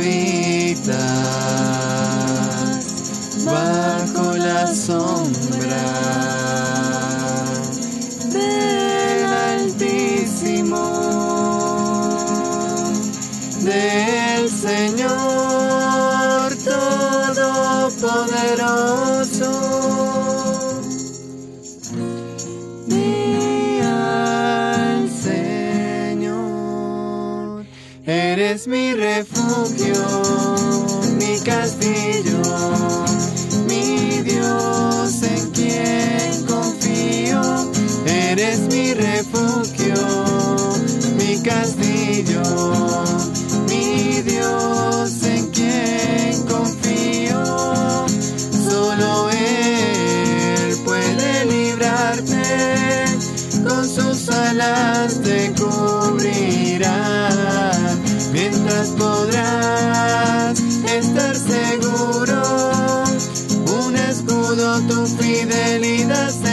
habitas bajo la sombra tu fidelidad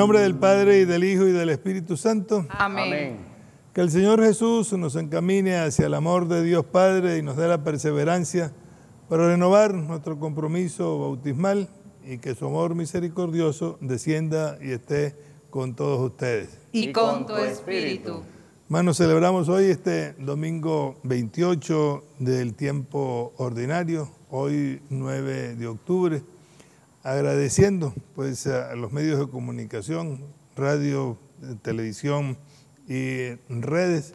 nombre del Padre y del Hijo y del Espíritu Santo, Amén. que el Señor Jesús nos encamine hacia el amor de Dios Padre y nos dé la perseverancia para renovar nuestro compromiso bautismal y que su amor misericordioso descienda y esté con todos ustedes. Y con tu espíritu. Hermanos, celebramos hoy este domingo 28 del tiempo ordinario, hoy 9 de octubre, agradeciendo pues a los medios de comunicación, radio, televisión y redes,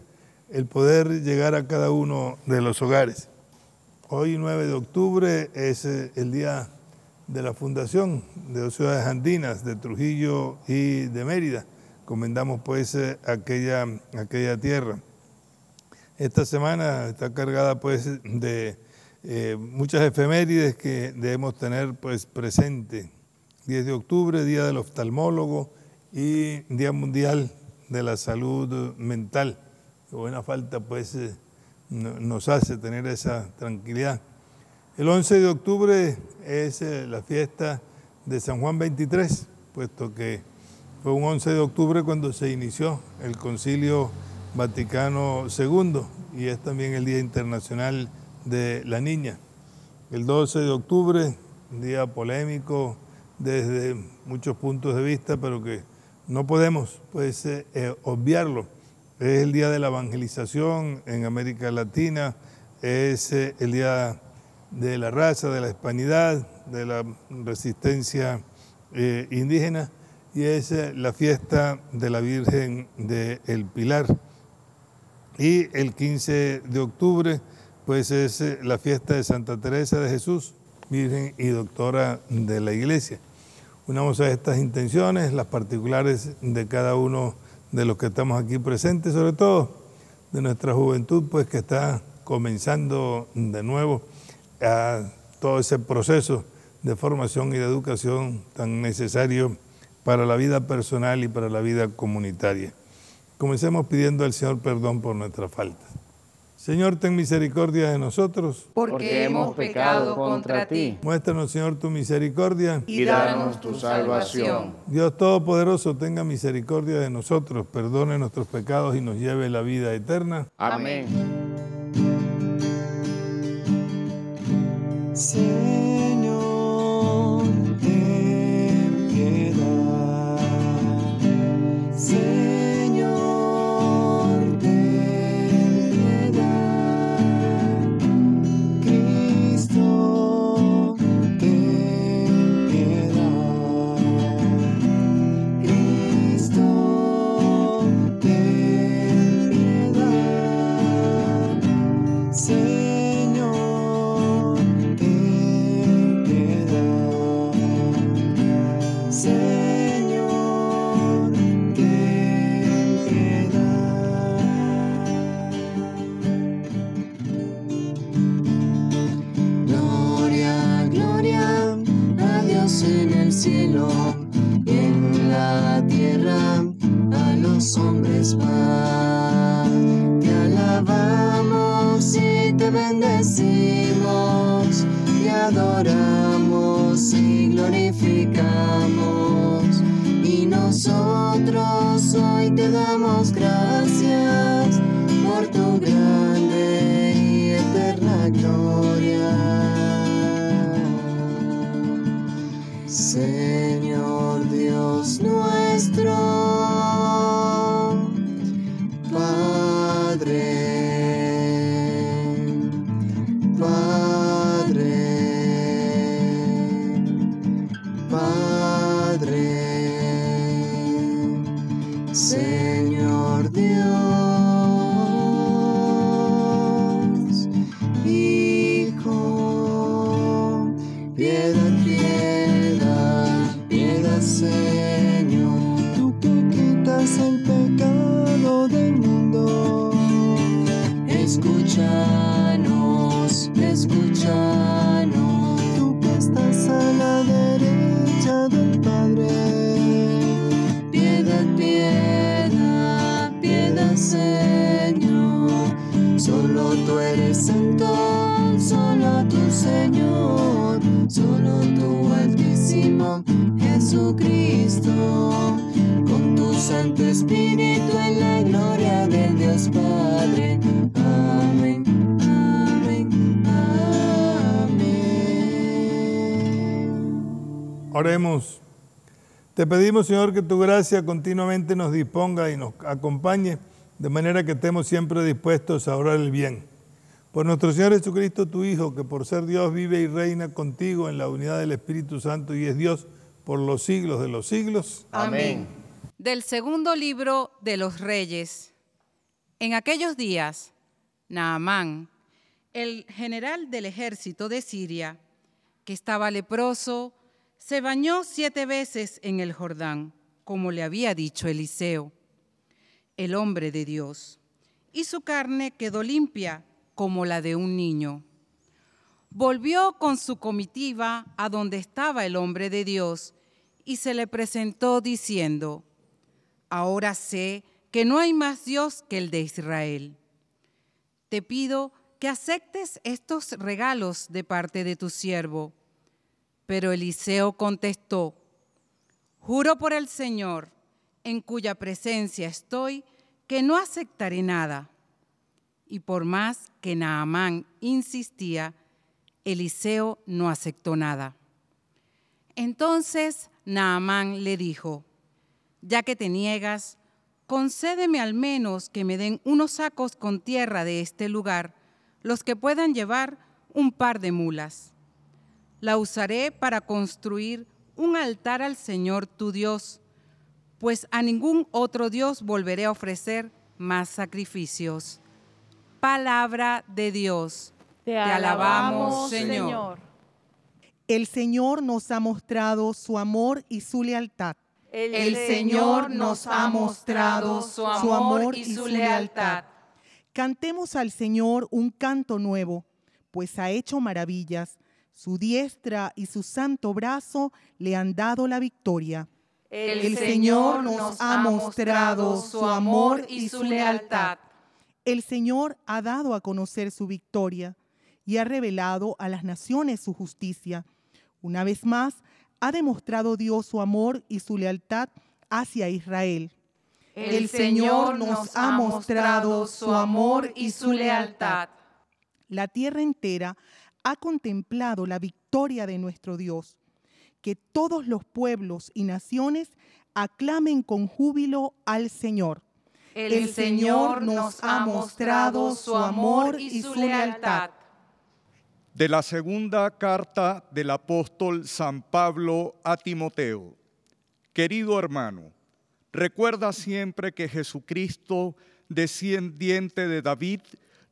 el poder llegar a cada uno de los hogares. Hoy 9 de octubre es eh, el día de la fundación de dos ciudades andinas, de Trujillo y de Mérida. Comendamos pues eh, aquella, aquella tierra. Esta semana está cargada pues de eh, muchas efemérides que debemos tener pues presente. 10 de octubre, Día del Oftalmólogo y Día Mundial de la Salud Mental. Buena falta pues eh, no- nos hace tener esa tranquilidad. El 11 de octubre es eh, la fiesta de San Juan 23, puesto que fue un 11 de octubre cuando se inició el Concilio Vaticano II y es también el Día Internacional de la Niña. El 12 de octubre, un día polémico desde muchos puntos de vista, pero que no podemos pues, eh, eh, obviarlo. Es el Día de la Evangelización en América Latina, es eh, el Día de la raza, de la hispanidad, de la resistencia indígena y es la fiesta de la Virgen del Pilar. Y el 15 de octubre, pues es eh, la fiesta de Santa Teresa de Jesús, Virgen y Doctora de la Iglesia. Unamos a estas intenciones, las particulares de cada uno de los que estamos aquí presentes, sobre todo de nuestra juventud, pues que está comenzando de nuevo a todo ese proceso de formación y de educación tan necesario para la vida personal y para la vida comunitaria. Comencemos pidiendo al Señor perdón por nuestras faltas. Señor, ten misericordia de nosotros. Porque hemos pecado contra ti. Muéstranos, Señor, tu misericordia. Y danos tu salvación. Dios Todopoderoso, tenga misericordia de nosotros, perdone nuestros pecados y nos lleve a la vida eterna. Amén. A los hombres paz. Te alabamos y te bendecimos, te adoramos y glorificamos. Y nosotros hoy te damos gracias Oremos. Te pedimos, Señor, que tu gracia continuamente nos disponga y nos acompañe, de manera que estemos siempre dispuestos a orar el bien. Por nuestro Señor Jesucristo, tu Hijo, que por ser Dios vive y reina contigo en la unidad del Espíritu Santo y es Dios por los siglos de los siglos. Amén. Del segundo libro de los reyes. En aquellos días, Naamán, el general del ejército de Siria, que estaba leproso, se bañó siete veces en el Jordán, como le había dicho Eliseo, el hombre de Dios, y su carne quedó limpia como la de un niño. Volvió con su comitiva a donde estaba el hombre de Dios y se le presentó diciendo, Ahora sé que no hay más Dios que el de Israel. Te pido que aceptes estos regalos de parte de tu siervo. Pero Eliseo contestó, Juro por el Señor, en cuya presencia estoy, que no aceptaré nada. Y por más que Naamán insistía, Eliseo no aceptó nada. Entonces Naamán le dijo, ya que te niegas, concédeme al menos que me den unos sacos con tierra de este lugar, los que puedan llevar un par de mulas. La usaré para construir un altar al Señor tu Dios, pues a ningún otro Dios volveré a ofrecer más sacrificios. Palabra de Dios. Te, alabamos, Señor. El Señor nos ha mostrado su amor y su lealtad. El Señor nos ha mostrado su amor y su lealtad. Cantemos al Señor un canto nuevo, pues ha hecho maravillas. Su diestra y su santo brazo le han dado la victoria. El Señor nos ha mostrado su amor y su lealtad. El Señor ha dado a conocer su victoria y ha revelado a las naciones su justicia. Una vez más, ha demostrado Dios su amor y su lealtad hacia Israel. El Señor nos ha mostrado su amor y su lealtad. La tierra entera ha contemplado la victoria de nuestro Dios. Que todos los pueblos y naciones aclamen con júbilo al Señor. El Señor nos ha mostrado su amor y su lealtad. De la segunda carta del apóstol San Pablo a Timoteo. Querido hermano, recuerda siempre que Jesucristo, descendiente de David,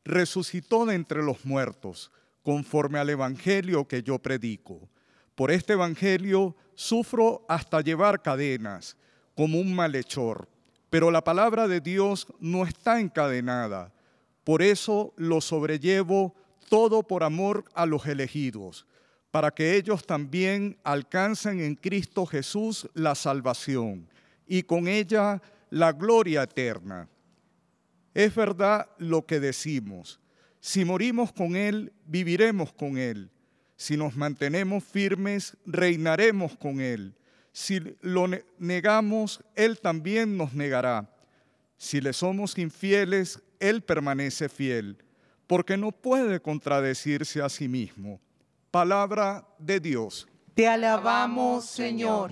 resucitó de entre los muertos, conforme al Evangelio que yo predico. Por este Evangelio sufro hasta llevar cadenas, como un malhechor, pero la palabra de Dios no está encadenada. Por eso lo sobrellevo todo por amor a los elegidos, para que ellos también alcancen en Cristo Jesús la salvación y con ella la gloria eterna. Es verdad lo que decimos. Si morimos con Él, viviremos con Él. Si nos mantenemos firmes, reinaremos con Él. Si lo negamos, Él también nos negará. Si le somos infieles, Él permanece fiel, porque no puede contradecirse a sí mismo. Palabra de Dios. Te alabamos, Señor.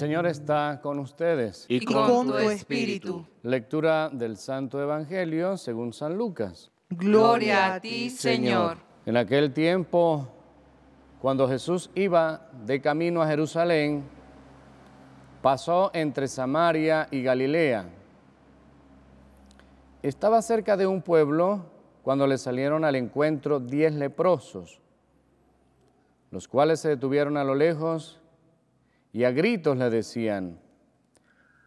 Señor está con ustedes. Y con tu espíritu. Lectura del Santo Evangelio según San Lucas. Gloria a ti, Señor. En aquel tiempo, cuando Jesús iba de camino a Jerusalén, pasó entre Samaria y Galilea. Estaba cerca de un pueblo cuando le salieron al encuentro diez leprosos, los cuales se detuvieron a lo lejos y a gritos le decían,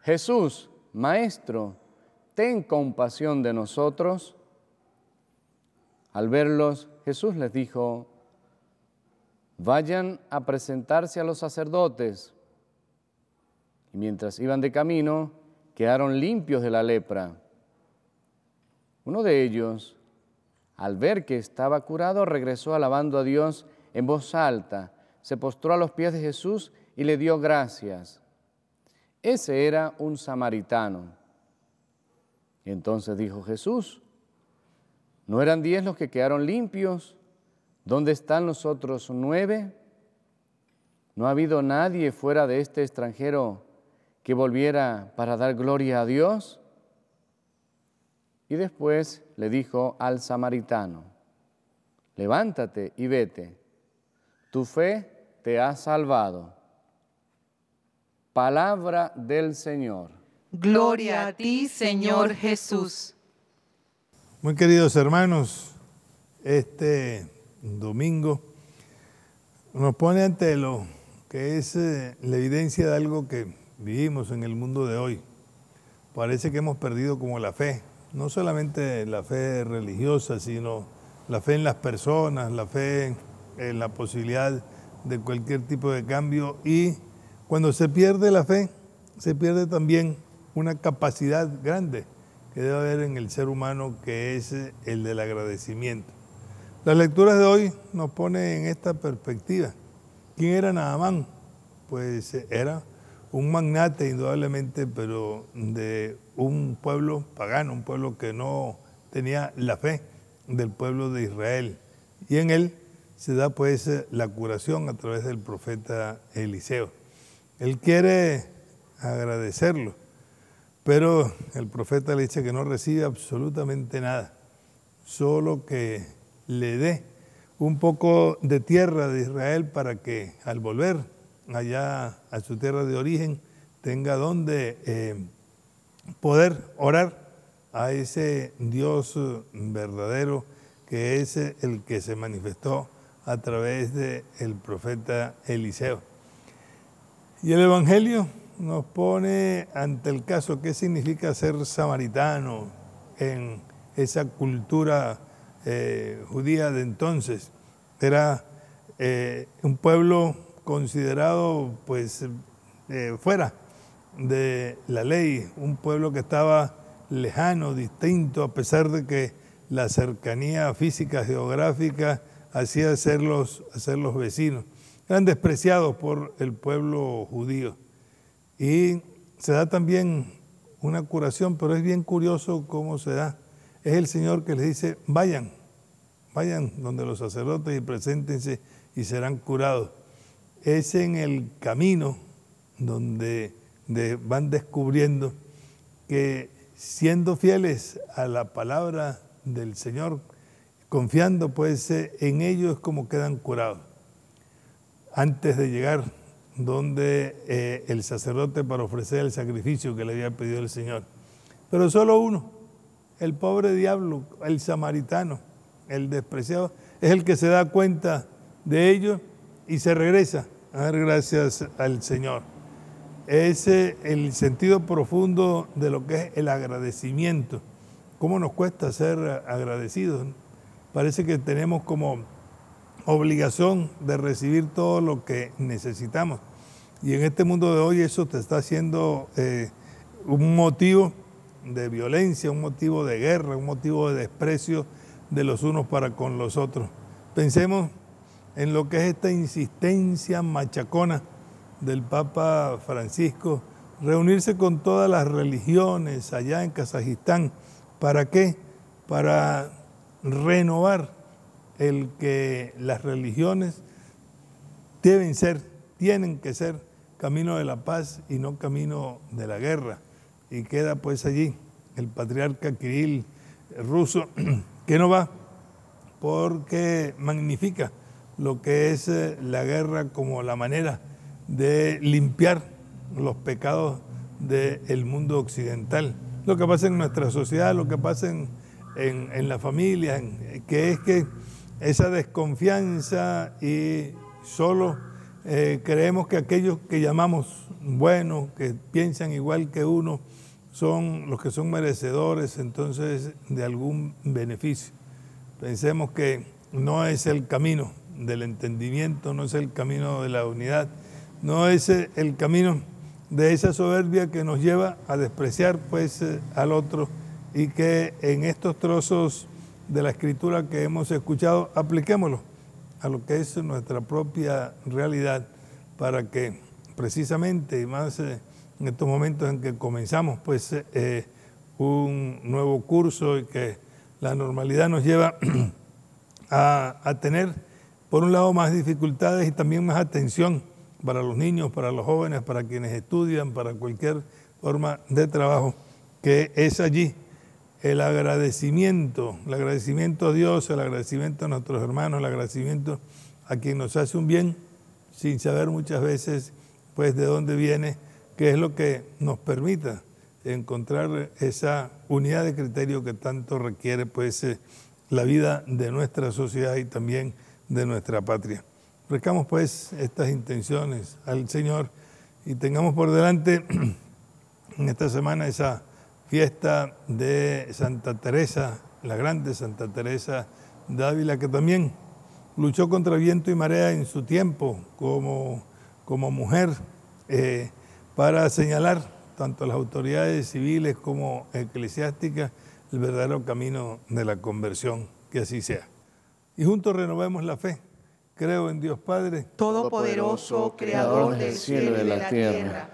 Jesús, Maestro, ten compasión de nosotros. Al verlos, Jesús les dijo, vayan a presentarse a los sacerdotes. Y mientras iban de camino, quedaron limpios de la lepra. Uno de ellos, al ver que estaba curado, regresó alabando a Dios en voz alta, se postró a los pies de Jesús y le dio gracias. Ese era un samaritano. Y entonces dijo Jesús, ¿no eran diez los que quedaron limpios? ¿Dónde están los otros nueve? ¿No ha habido nadie fuera de este extranjero que volviera para dar gloria a Dios? Y después le dijo al samaritano, levántate y vete, tu fe te ha salvado. Palabra del Señor. Gloria a ti, Señor Jesús. Muy queridos hermanos, este domingo nos pone ante lo que es eh, la evidencia de algo que vivimos en el mundo de hoy. Parece que hemos perdido como la fe, no solamente la fe religiosa, sino la fe en las personas, la fe en la posibilidad de cualquier tipo de cambio y cuando se pierde la fe, se pierde también una capacidad grande que debe haber en el ser humano, que es el del agradecimiento. Las lecturas de hoy nos ponen en esta perspectiva. ¿Quién era Naamán? Pues era un magnate indudablemente, pero de un pueblo pagano, un pueblo que no tenía la fe del pueblo de Israel. Y en él se da pues la curación a través del profeta Eliseo. Él quiere agradecerlo, pero el profeta le dice que no recibe absolutamente nada, solo que le dé un poco de tierra de Israel para que al volver allá a su tierra de origen tenga donde eh, poder orar a ese Dios verdadero que es el que se manifestó a través del el profeta Eliseo. Y el Evangelio nos pone ante el caso qué significa ser samaritano en esa cultura eh, judía de entonces. Era eh, un pueblo considerado pues eh, fuera de la ley, un pueblo que estaba lejano, distinto, a pesar de que la cercanía física, geográfica, hacía ser ser los vecinos eran despreciados por el pueblo judío. Y se da también una curación, pero es bien curioso cómo se da. Es el Señor que les dice, vayan, Vayan donde los sacerdotes y preséntense y serán curados. Es en el camino donde van descubriendo que siendo fieles a la palabra del Señor, confiando pues en ellos como quedan curados. Antes de llegar donde eh, el sacerdote para ofrecer el sacrificio que le había pedido el Señor. Pero solo uno, el pobre diablo, el samaritano, el despreciado, es el que se da cuenta de ello y se regresa a dar gracias al Señor. Ese es el sentido profundo de lo que es el agradecimiento. ¿Cómo nos cuesta ser agradecidos? Parece que tenemos como obligación de recibir todo lo que necesitamos. Y en este mundo de hoy eso te está haciendo eh, un motivo de violencia, un motivo de guerra, un motivo de desprecio de los unos para con los otros. Pensemos en lo que es esta insistencia machacona del Papa Francisco, reunirse con todas las religiones allá en Kazajistán. ¿Para qué? Para renovar el que las religiones deben ser, tienen que ser camino de la paz y no camino de la guerra. Y queda pues allí el patriarca Kirill ruso, que no va porque magnifica lo que es eh, la guerra como la manera de limpiar los pecados del mundo occidental. Lo que pasa en nuestra sociedad, lo que pasa en, en la familia, que es que esa desconfianza y solo eh, creemos que aquellos que llamamos buenos, que piensan igual que uno, son los que son merecedores entonces de algún beneficio. Pensemos que no es el camino del entendimiento, no es el camino de la unidad, no es el camino de esa soberbia que nos lleva a despreciar pues eh, al otro y que en estos trozos de la escritura que hemos escuchado, apliquémoslo a lo que es nuestra propia realidad para que precisamente, y más eh, en estos momentos en que comenzamos pues eh, un nuevo curso y que la normalidad nos lleva a tener, por un lado, más dificultades y también más atención para los niños, para los jóvenes, para quienes estudian, para cualquier forma de trabajo, que es allí el agradecimiento, el agradecimiento a Dios, el agradecimiento a nuestros hermanos, el agradecimiento a quien nos hace un bien, sin saber muchas veces pues de dónde viene, qué es lo que nos permita encontrar esa unidad de criterio que tanto requiere pues eh, la vida de nuestra sociedad y también de nuestra patria. Recamos pues estas intenciones al Señor y tengamos por delante en esta semana esa fiesta de Santa Teresa, la grande Santa Teresa de Ávila, que también luchó contra viento y marea en su tiempo como, como mujer eh, para señalar tanto a las autoridades civiles como eclesiásticas el verdadero camino de la conversión, que así sea. Y juntos renovemos la fe. Creo en Dios Padre, Todopoderoso, Creador del cielo y de la tierra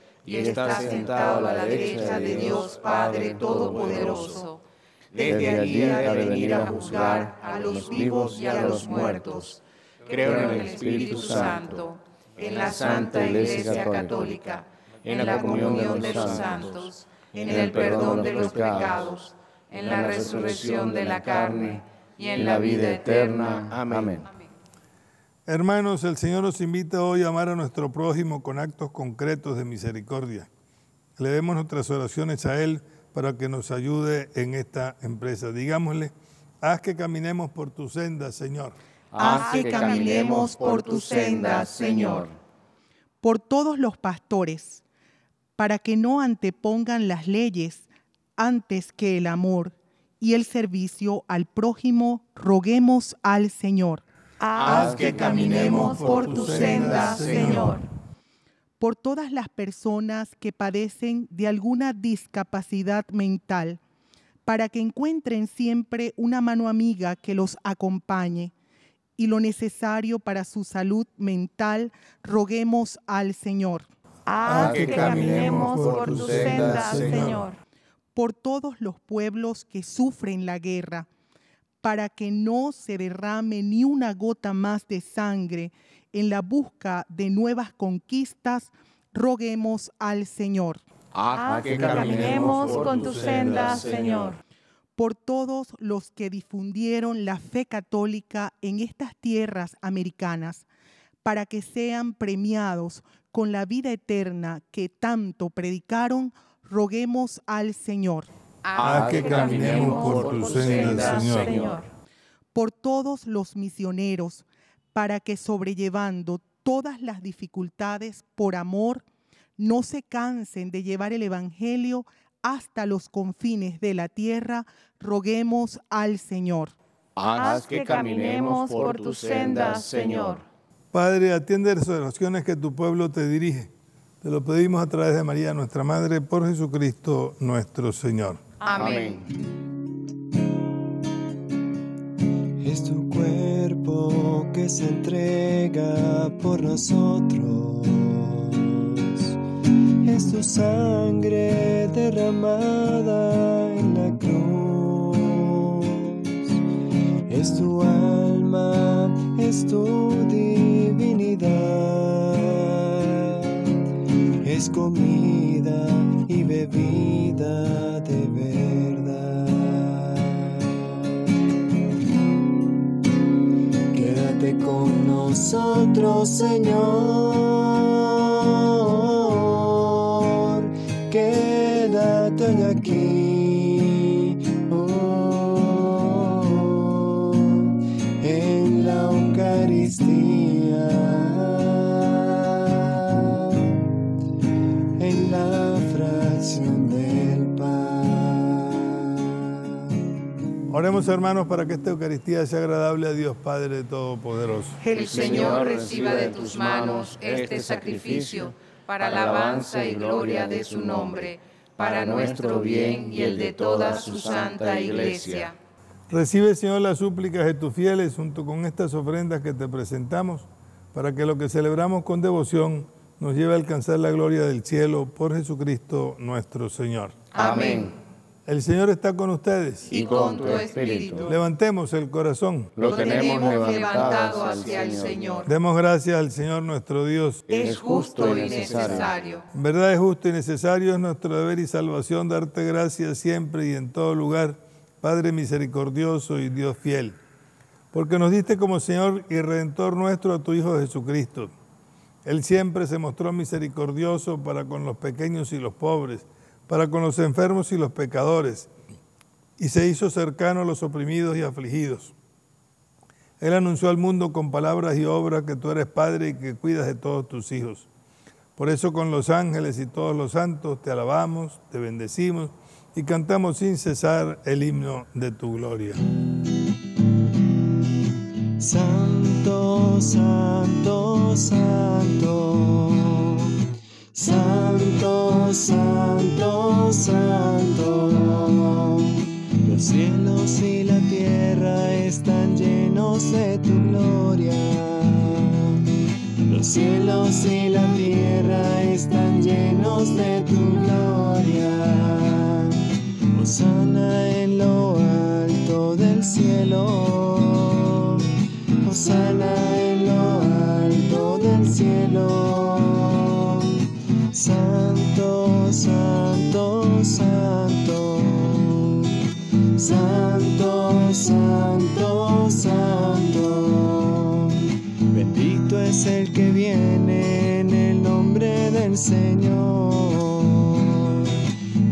y está sentado a la derecha de Dios Padre Todopoderoso. Desde allí ha de venir a juzgar a los vivos y a los muertos. Creo en el Espíritu Santo, en la Santa Iglesia Católica, en la comunión de los santos, en el perdón de los pecados, en la resurrección de la carne y en la vida eterna. Amén. Hermanos, el Señor nos invita hoy a amar a nuestro prójimo con actos concretos de misericordia. Le demos nuestras oraciones a Él para que nos ayude en esta empresa. Digámosle, haz que caminemos por tu senda, Señor. Haz que caminemos por tu senda, Señor. Por todos los pastores, para que no antepongan las leyes antes que el amor y el servicio al prójimo, roguemos al Señor Haz que caminemos por tu senda, Señor. Por todas las personas que padecen de alguna discapacidad mental, para que encuentren siempre una mano amiga que los acompañe y lo necesario para su salud mental, roguemos al Señor. Haz que caminemos por tu senda, Señor. Por todos los pueblos que sufren la guerra, para que no se derrame ni una gota más de sangre en la busca de nuevas conquistas, roguemos al Señor. Haz que caminemos con tu senda, Señor. Por todos los que difundieron la fe católica en estas tierras americanas, para que sean premiados con la vida eterna que tanto predicaron, roguemos al Señor. Haz que caminemos por tu senda, Señor. Por todos los misioneros, para que sobrellevando todas las dificultades por amor, no se cansen de llevar el Evangelio hasta los confines de la tierra, roguemos al Señor. Haz que caminemos por tu senda, Señor. Padre, atiende las oraciones que tu pueblo te dirige. Te lo pedimos a través de María, nuestra Madre, por Jesucristo nuestro Señor. Amén. Es tu cuerpo que se entrega por nosotros. Es tu sangre derramada en la cruz. Es tu alma, es tu divinidad. Es comida y bebida Quédate con nosotros, Señor. Oremos hermanos para que esta Eucaristía sea agradable a Dios Padre Todopoderoso. El Señor reciba de tus manos este sacrificio para alabanza y gloria de su nombre, para nuestro bien y el de toda su santa iglesia. Recibe, Señor, las súplicas de tus fieles junto con estas ofrendas que te presentamos, para que lo que celebramos con devoción nos lleve a alcanzar la gloria del cielo por Jesucristo nuestro Señor. Amén. El Señor está con ustedes. Y con tu espíritu. Levantemos el corazón. Lo tenemos levantado hacia el. Señor. Demos gracias al Señor nuestro Dios. Es justo y necesario. En verdad es justo y necesario, es nuestro deber y salvación darte gracias siempre y en todo lugar, Padre misericordioso y Dios fiel, porque nos diste como Señor y Redentor nuestro a tu Hijo Jesucristo. Él siempre se mostró misericordioso para con los pequeños y los pobres, para con los enfermos y los pecadores, y se hizo cercano a los oprimidos y afligidos. Él anunció al mundo con palabras y obras que tú eres Padre y que cuidas de todos tus hijos. Por eso con los ángeles y todos los santos te alabamos, te bendecimos y cantamos sin cesar el himno de tu gloria. Santo, santo, Señor.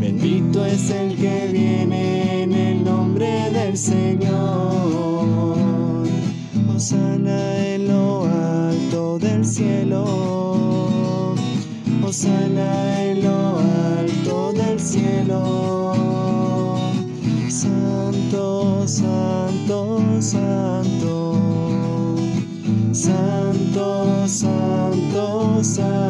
Bendito es el que viene en el nombre del Señor. Hosana en lo alto del cielo. Hosana en lo alto del cielo. Santo, santo, santo. Santo, santo, santo,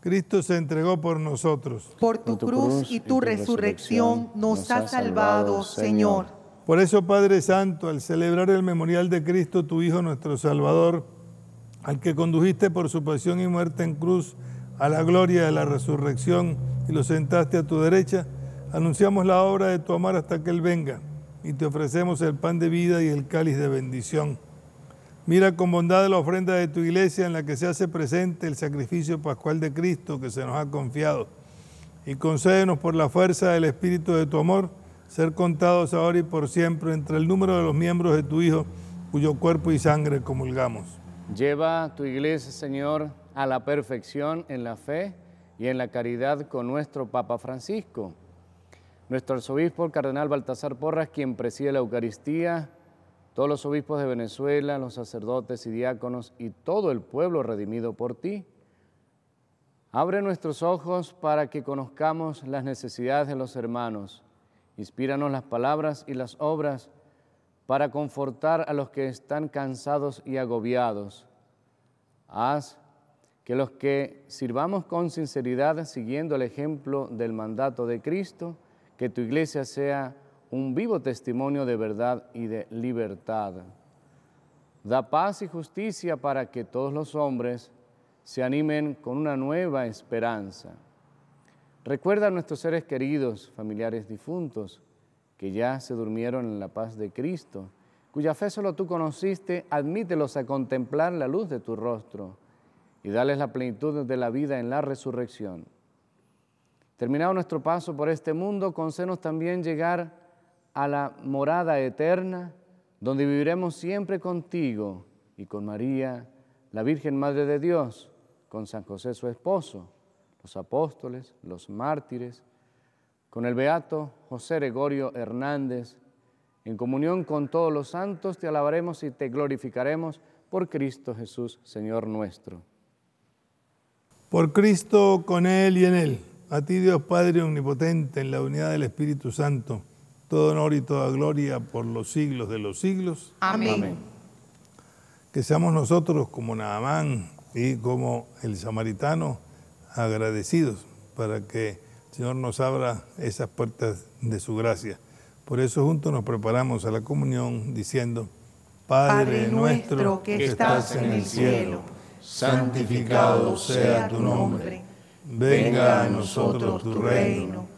Cristo se entregó por nosotros. Por tu, cruz, y tu, resurrección nos has salvado, Señor. Por eso, Padre Santo, al celebrar el memorial de Cristo, tu Hijo, nuestro Salvador, al que condujiste por su pasión y muerte en cruz a la gloria de la resurrección y lo sentaste a tu derecha, anunciamos la obra de tu amor hasta que Él venga y te ofrecemos el pan de vida y el cáliz de bendición Mira con bondad la ofrenda de tu iglesia en la que se hace presente el sacrificio pascual de Cristo que se nos ha confiado. Y concédenos por la fuerza del Espíritu de tu amor ser contados ahora y por siempre entre el número de los miembros de tu Hijo, cuyo cuerpo y sangre comulgamos. Lleva tu iglesia, Señor, a la perfección en la fe y en la caridad con nuestro Papa Francisco. Nuestro arzobispo, cardenal Baltasar Porras, quien preside la Eucaristía, todos los obispos de Venezuela, los sacerdotes y diáconos y todo el pueblo redimido por ti. Abre nuestros ojos para que conozcamos las necesidades de los hermanos. Inspíranos las palabras y las obras para confortar a los que están cansados y agobiados. Haz que los que sirvamos con sinceridad, siguiendo el ejemplo del mandato de Cristo, que tu iglesia sea un vivo testimonio de verdad y de libertad. Da paz y justicia para que todos los hombres se animen con una nueva esperanza. Recuerda a nuestros seres queridos, familiares difuntos, que ya se durmieron en la paz de Cristo, cuya fe solo tú conociste, admítelos a contemplar la luz de tu rostro y dales la plenitud de la vida en la resurrección. Terminado nuestro paso por este mundo, concédenos también llegar a la morada eterna, donde viviremos siempre contigo y con María, la Virgen Madre de Dios, con San José su esposo, los apóstoles, los mártires, con el beato José Gregorio Hernández, en comunión con todos los santos, te alabaremos y te glorificaremos por Cristo Jesús, Señor nuestro. Por Cristo, con Él y en Él, a ti Dios Padre Omnipotente, en la unidad del Espíritu Santo, todo honor y toda gloria por los siglos de los siglos. Amén. Que seamos nosotros como Naamán y como el samaritano agradecidos para que el Señor nos abra esas puertas de su gracia. Por eso juntos nos preparamos a la comunión diciendo, Padre, nuestro que estás en el cielo, santificado sea tu nombre, venga a nosotros tu reino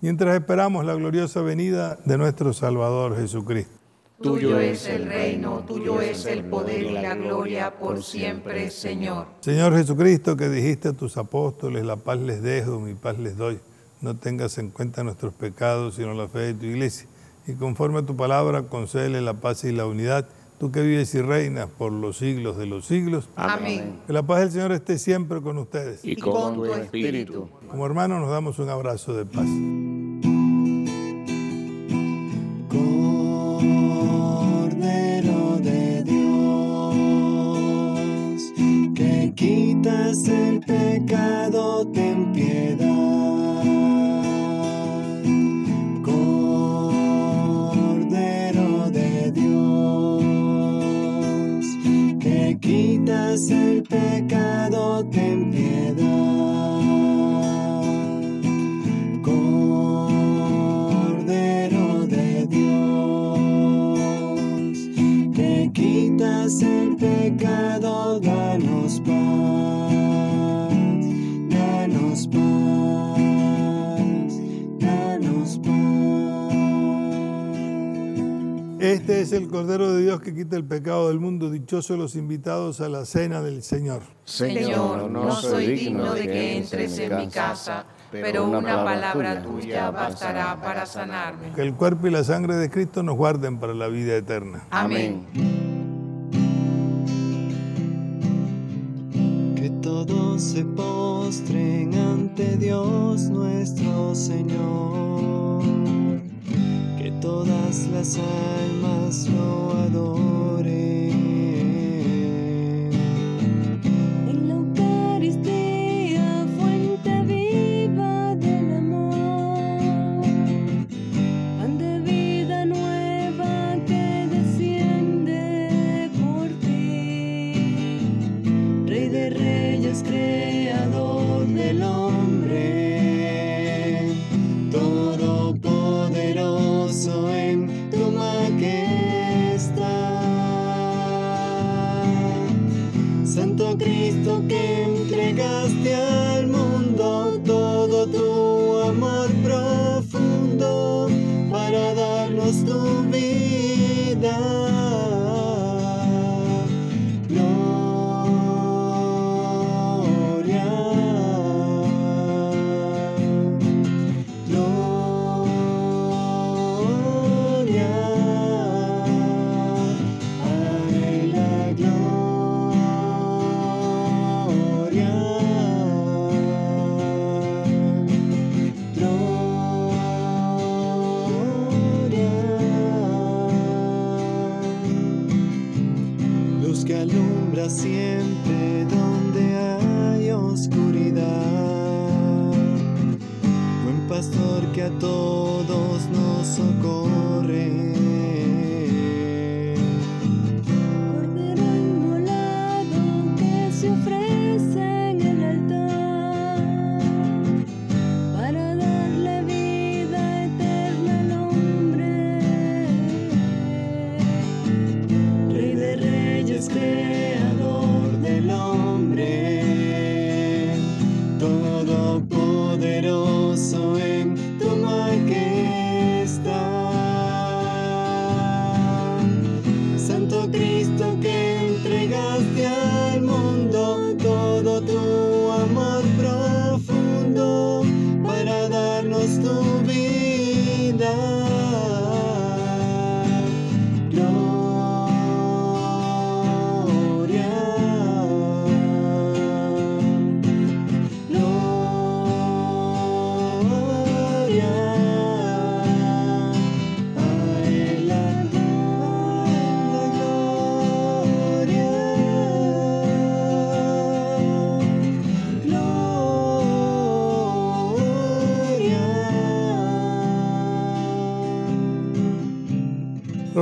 mientras esperamos la gloriosa venida de nuestro Salvador Jesucristo. Tuyo es el reino, tuyo es el poder y la gloria por siempre, Señor. Señor Jesucristo, que dijiste a tus apóstoles, la paz les dejo, mi paz les doy. No tengas en cuenta nuestros pecados, sino la fe de tu iglesia. Y conforme a tu palabra, concédele la paz y la unidad. Tú que vives y reinas por los siglos de los siglos. Amén. Que la paz del Señor esté siempre con ustedes. Y con tu espíritu. Como hermanos nos damos un abrazo de paz. Cordero de Dios, que quitas el pecado, ten piedad. El pecado, ten piedad. Cordero de Dios, que quitas el pecado, danos paz, danos paz, danos paz. Este es el Cordero de Dios que quita el pecado del mundo. Dichosos los invitados a la cena del Señor. Señor, no soy digno de que entres en mi casa, pero una palabra tuya bastará para sanarme. Que el cuerpo y la sangre de Cristo nos guarden para la vida eterna. Amén. Que todos se postren ante Dios nuestro Señor. Que todas las siempre donde hay oscuridad. Buen pastor que a todos nos socorre.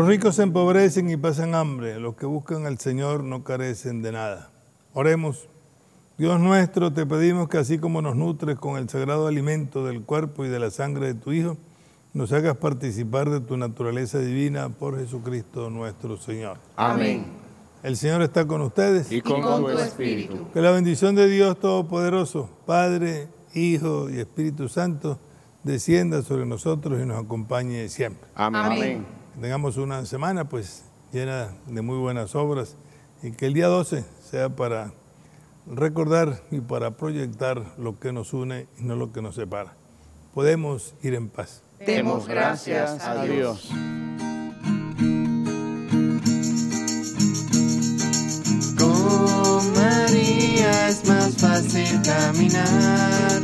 Los ricos se empobrecen y pasan hambre. Los que buscan al Señor no carecen de nada. Oremos. Dios nuestro, te pedimos que así como nos nutres con el sagrado alimento del cuerpo y de la sangre de tu Hijo, nos hagas participar de tu naturaleza divina por Jesucristo nuestro Señor. Amén. El Señor está con ustedes. Y con, con tu tu espíritu. Que la bendición de Dios Todopoderoso, Padre, Hijo y Espíritu Santo, descienda sobre nosotros y nos acompañe siempre. Amén. Amén. Tengamos una semana pues llena de muy buenas obras y que el día 12 sea para recordar y para proyectar lo que nos une y no lo que nos separa. Podemos ir en paz. Demos gracias a Dios. Con María es más fácil caminar